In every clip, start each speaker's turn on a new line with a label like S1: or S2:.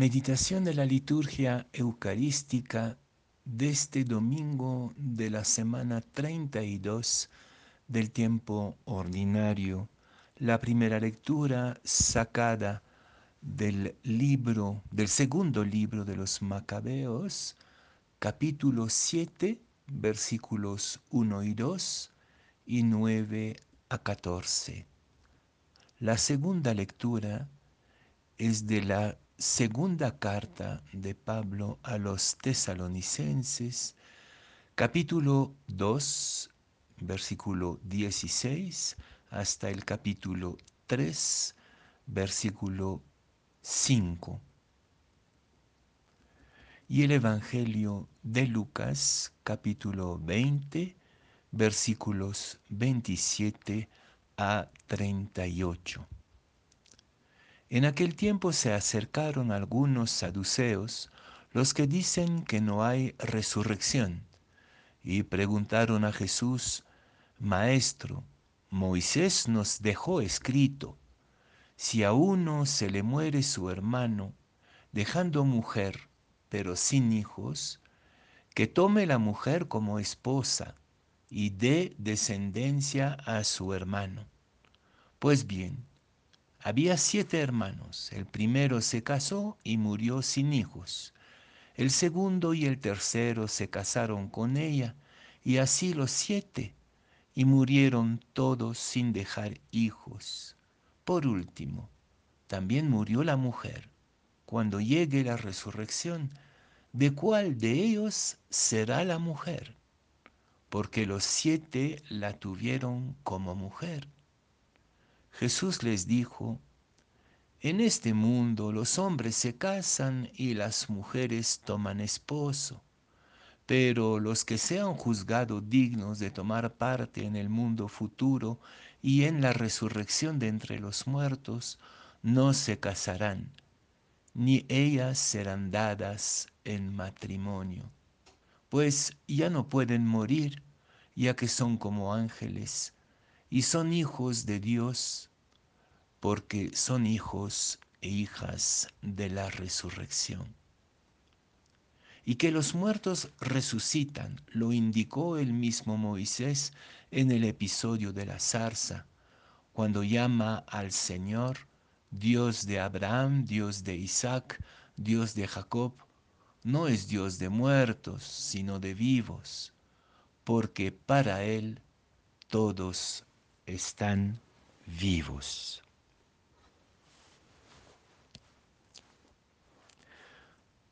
S1: Meditación de la liturgia eucarística de este domingo de la semana 32 del tiempo ordinario. La primera lectura sacada del libro, del segundo libro de los Macabeos, capítulo 7, versículos 1 y 2 y 9 a 14. La segunda lectura es de la segunda carta de Pablo a los tesalonicenses, capítulo 2, versículo 16, hasta el capítulo 3, versículo 5. Y el Evangelio de Lucas, capítulo 20, versículos 27 a 38. En aquel tiempo se acercaron algunos saduceos, los que dicen que no hay resurrección, y preguntaron a Jesús, Maestro, Moisés nos dejó escrito, si a uno se le muere su hermano, dejando mujer, pero sin hijos, que tome la mujer como esposa y dé descendencia a su hermano. Pues bien, había siete hermanos. El primero se casó y murió sin hijos. El segundo y el tercero se casaron con ella, y así los siete, y murieron todos sin dejar hijos. Por último, también murió la mujer. Cuando llegue la resurrección, ¿de cuál de ellos será la mujer? Porque los siete la tuvieron como mujer. Jesús les dijo, en este mundo los hombres se casan y las mujeres toman esposo, pero los que sean juzgados dignos de tomar parte en el mundo futuro y en la resurrección de entre los muertos, no se casarán, ni ellas serán dadas en matrimonio, pues ya no pueden morir, ya que son como ángeles y son hijos de Dios porque son hijos e hijas de la resurrección. Y que los muertos resucitan, lo indicó el mismo Moisés en el episodio de la zarza, cuando llama al Señor Dios de Abraham, Dios de Isaac, Dios de Jacob, no es Dios de muertos, sino de vivos, porque para Él todos están vivos.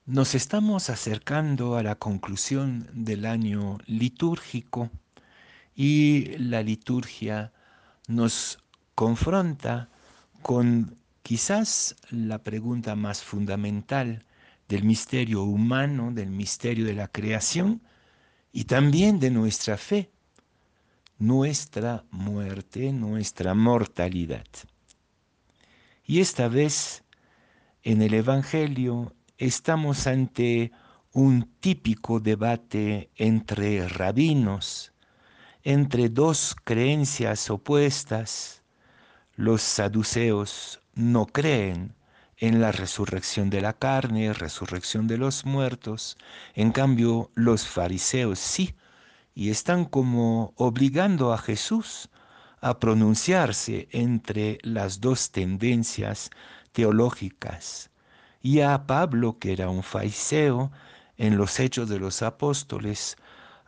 S1: Nos estamos acercando a la conclusión del año litúrgico y la liturgia nos confronta con quizás la pregunta más fundamental del misterio humano, del misterio de la creación y también de nuestra fe, nuestra muerte, nuestra mortalidad. Y esta vez en el Evangelio estamos ante un típico debate entre rabinos, entre dos creencias opuestas. Los saduceos no creen en la resurrección de la carne, resurrección de los muertos, en cambio los fariseos sí, y están como obligando a Jesús a pronunciarse entre las dos tendencias teológicas. Y a Pablo, que era un fariseo, en los hechos de los apóstoles,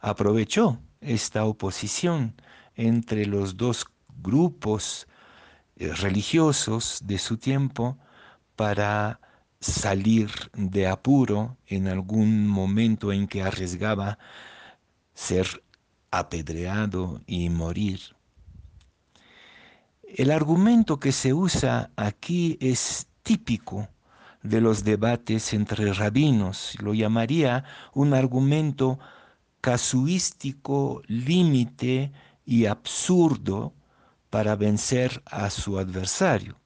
S1: aprovechó esta oposición entre los dos grupos eh, religiosos de su tiempo para salir de apuro en algún momento en que arriesgaba ser apedreado y morir. El argumento que se usa aquí es típico de los debates entre rabinos. Lo llamaría un argumento casuístico, límite y absurdo para vencer a su adversario.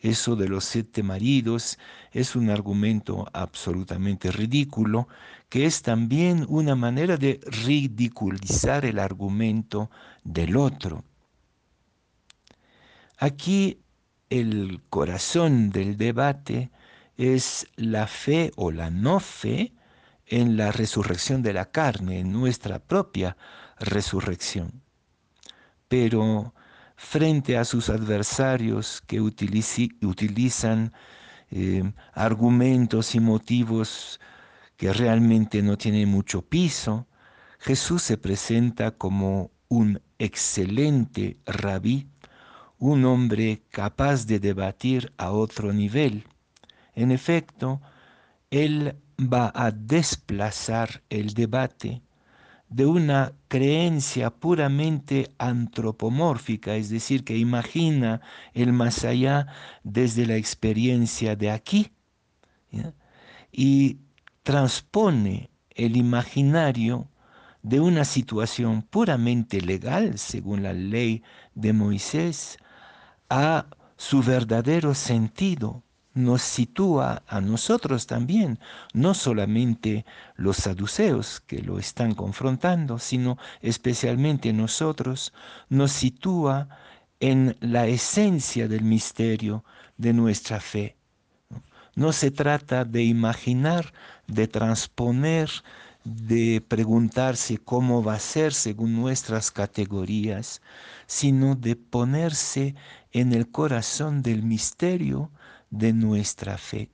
S1: Eso de los siete maridos es un argumento absolutamente ridículo, que es también una manera de ridiculizar el argumento del otro. Aquí el corazón del debate es la fe o la no fe en la resurrección de la carne, en nuestra propia resurrección. Pero frente a sus adversarios que utilizan eh, argumentos y motivos que realmente no tienen mucho piso, Jesús se presenta como un excelente rabí, un hombre capaz de debatir a otro nivel. En efecto, él va a desplazar el debate de una creencia puramente antropomórfica, es decir, que imagina el más allá desde la experiencia de aquí, y transpone el imaginario de una situación puramente legal, según la ley de Moisés, a su verdadero sentido, nos sitúa a nosotros también, no solamente los saduceos que lo están confrontando, sino especialmente nosotros, nos sitúa en la esencia del misterio de nuestra fe. No se trata de imaginar, de transponer, de preguntarse cómo va a ser según nuestras categorías, sino de ponerse en el corazón del misterio de nuestra fe.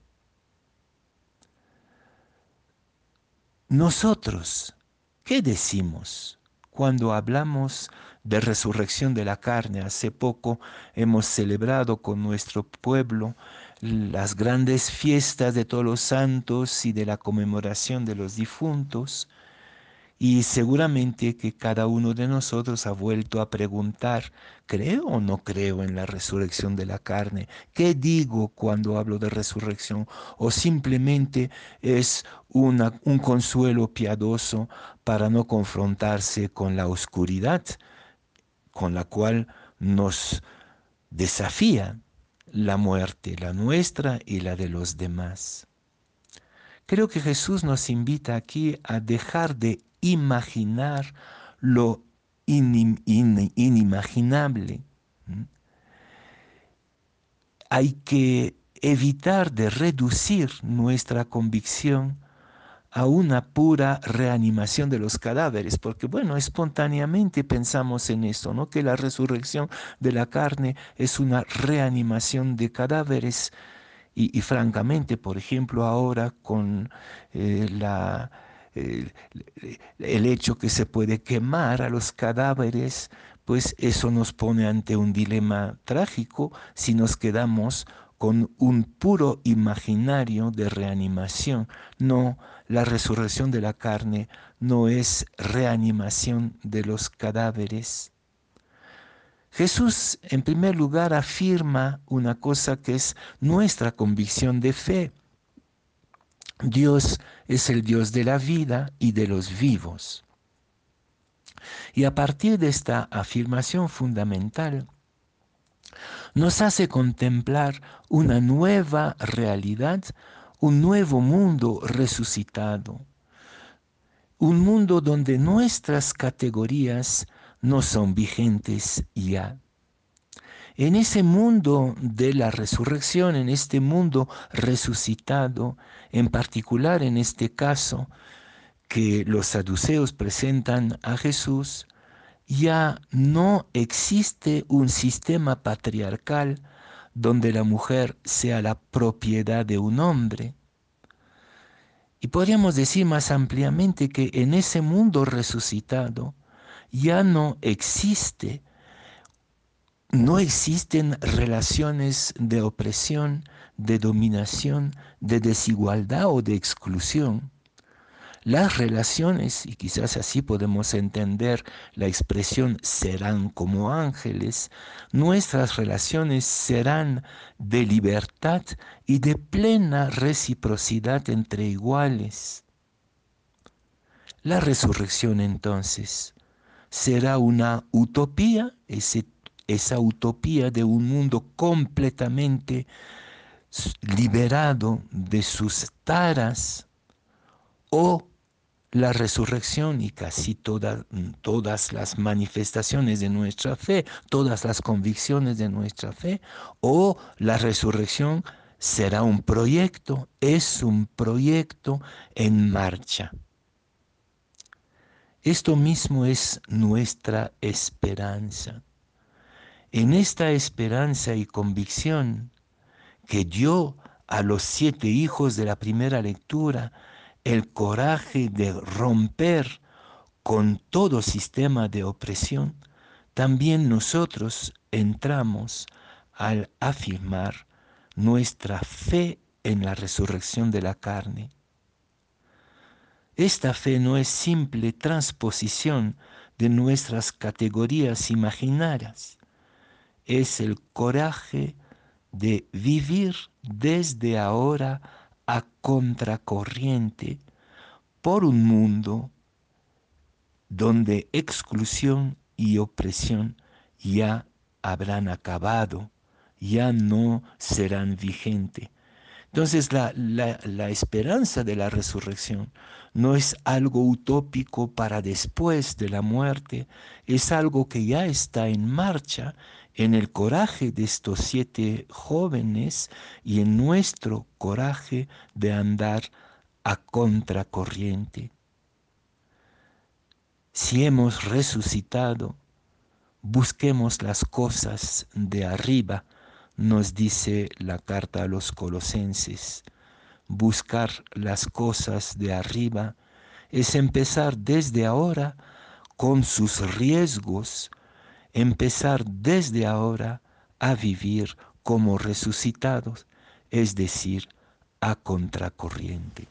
S1: Nosotros, ¿qué decimos cuando hablamos de resurrección de la carne? Hace poco hemos celebrado con nuestro pueblo las grandes fiestas de todos los santos y de la conmemoración de los difuntos. Y seguramente que cada uno de nosotros ha vuelto a preguntar, ¿creo o no creo en la resurrección de la carne? ¿Qué digo cuando hablo de resurrección? ¿O simplemente es una, un consuelo piadoso para no confrontarse con la oscuridad con la cual nos desafía la muerte, la nuestra y la de los demás? Creo que Jesús nos invita aquí a dejar de imaginar lo inimaginable. Hay que evitar de reducir nuestra convicción a una pura reanimación de los cadáveres, porque bueno, espontáneamente pensamos en esto, ¿no? Que la resurrección de la carne es una reanimación de cadáveres y, francamente, por ejemplo, ahora con eh, la el, hecho que se puede quemar a los cadáveres, pues eso nos pone ante un dilema trágico si nos quedamos con un puro imaginario de reanimación. No, la resurrección de la carne no es reanimación de los cadáveres. Jesús, en primer lugar, afirma una cosa que es nuestra convicción de fe. Dios es el Dios de la vida y de los vivos. Y a partir de esta afirmación fundamental, nos hace contemplar una nueva realidad, un nuevo mundo resucitado, un mundo donde nuestras categorías no son vigentes ya. En ese mundo de la resurrección, en este mundo resucitado, en particular en este caso que los saduceos presentan a Jesús, ya no existe un sistema patriarcal donde la mujer sea la propiedad de un hombre. Y podríamos decir más ampliamente que en ese mundo resucitado ya no existe no existen relaciones de opresión, de dominación, de desigualdad o de exclusión. Las relaciones, y quizás así podemos entender la expresión serán como ángeles, nuestras relaciones serán de libertad y de plena reciprocidad entre iguales. La resurrección entonces será una utopía, ese esa utopía de un mundo completamente liberado de sus taras o la resurrección y casi todas las manifestaciones de nuestra fe, todas las convicciones de nuestra fe, o la resurrección será un proyecto, es un proyecto en marcha. Esto mismo es nuestra esperanza. En esta esperanza y convicción que dio a los siete hijos de la primera lectura el coraje de romper con todo sistema de opresión, también nosotros entramos al afirmar nuestra fe en la resurrección de la carne. Esta fe no es simple transposición de nuestras categorías imaginarias, es el coraje de vivir desde ahora a contracorriente por un mundo donde exclusión y opresión ya habrán acabado, ya no serán vigentes. Entonces la, la, esperanza de la resurrección no es algo utópico para después de la muerte, es algo que ya está en marcha en el coraje de estos siete jóvenes y en nuestro coraje de andar a contracorriente. Si hemos resucitado, busquemos las cosas de arriba, nos dice la carta a los colosenses. Buscar las cosas de arriba es empezar desde ahora con sus riesgos, empezar desde ahora a vivir como resucitados, es decir, a contracorriente.